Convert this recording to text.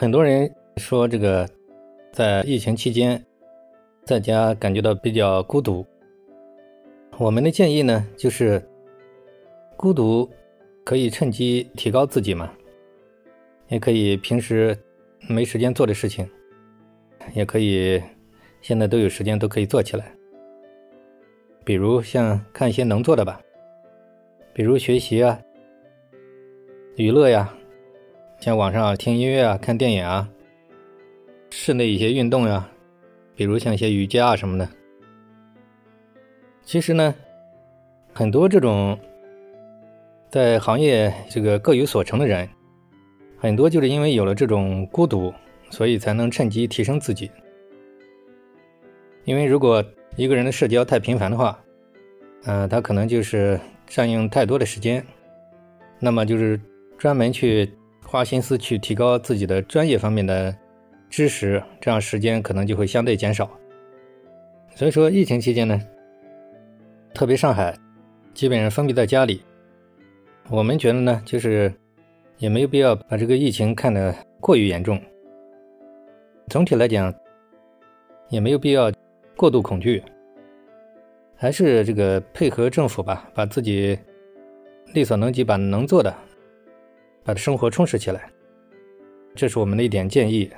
很多人说这个在疫情期间在家感觉到比较孤独。我们的建议呢，就是孤独可以趁机提高自己嘛，也可以平时没时间做的事情，也可以现在都有时间都可以做起来。比如像看一些能做的吧，比如学习啊、娱乐呀。像网上听音乐啊、看电影啊，室内一些运动呀，比如像一些瑜伽啊什么的。其实呢，很多这种在行业这个各有所成的人，很多就是因为有了这种孤独，所以才能趁机提升自己。因为如果一个人的社交太频繁的话，嗯，他可能就是占用太多的时间，那么就是专门去。花心思去提高自己的专业方面的知识，这样时间可能就会相对减少。所以说，疫情期间呢，特别上海，基本上封闭在家里。我们觉得呢，就是也没有必要把这个疫情看得过于严重。总体来讲，也没有必要过度恐惧，还是这个配合政府吧，把自己力所能及，把能做的。把生活充实起来，这是我们的一点建议。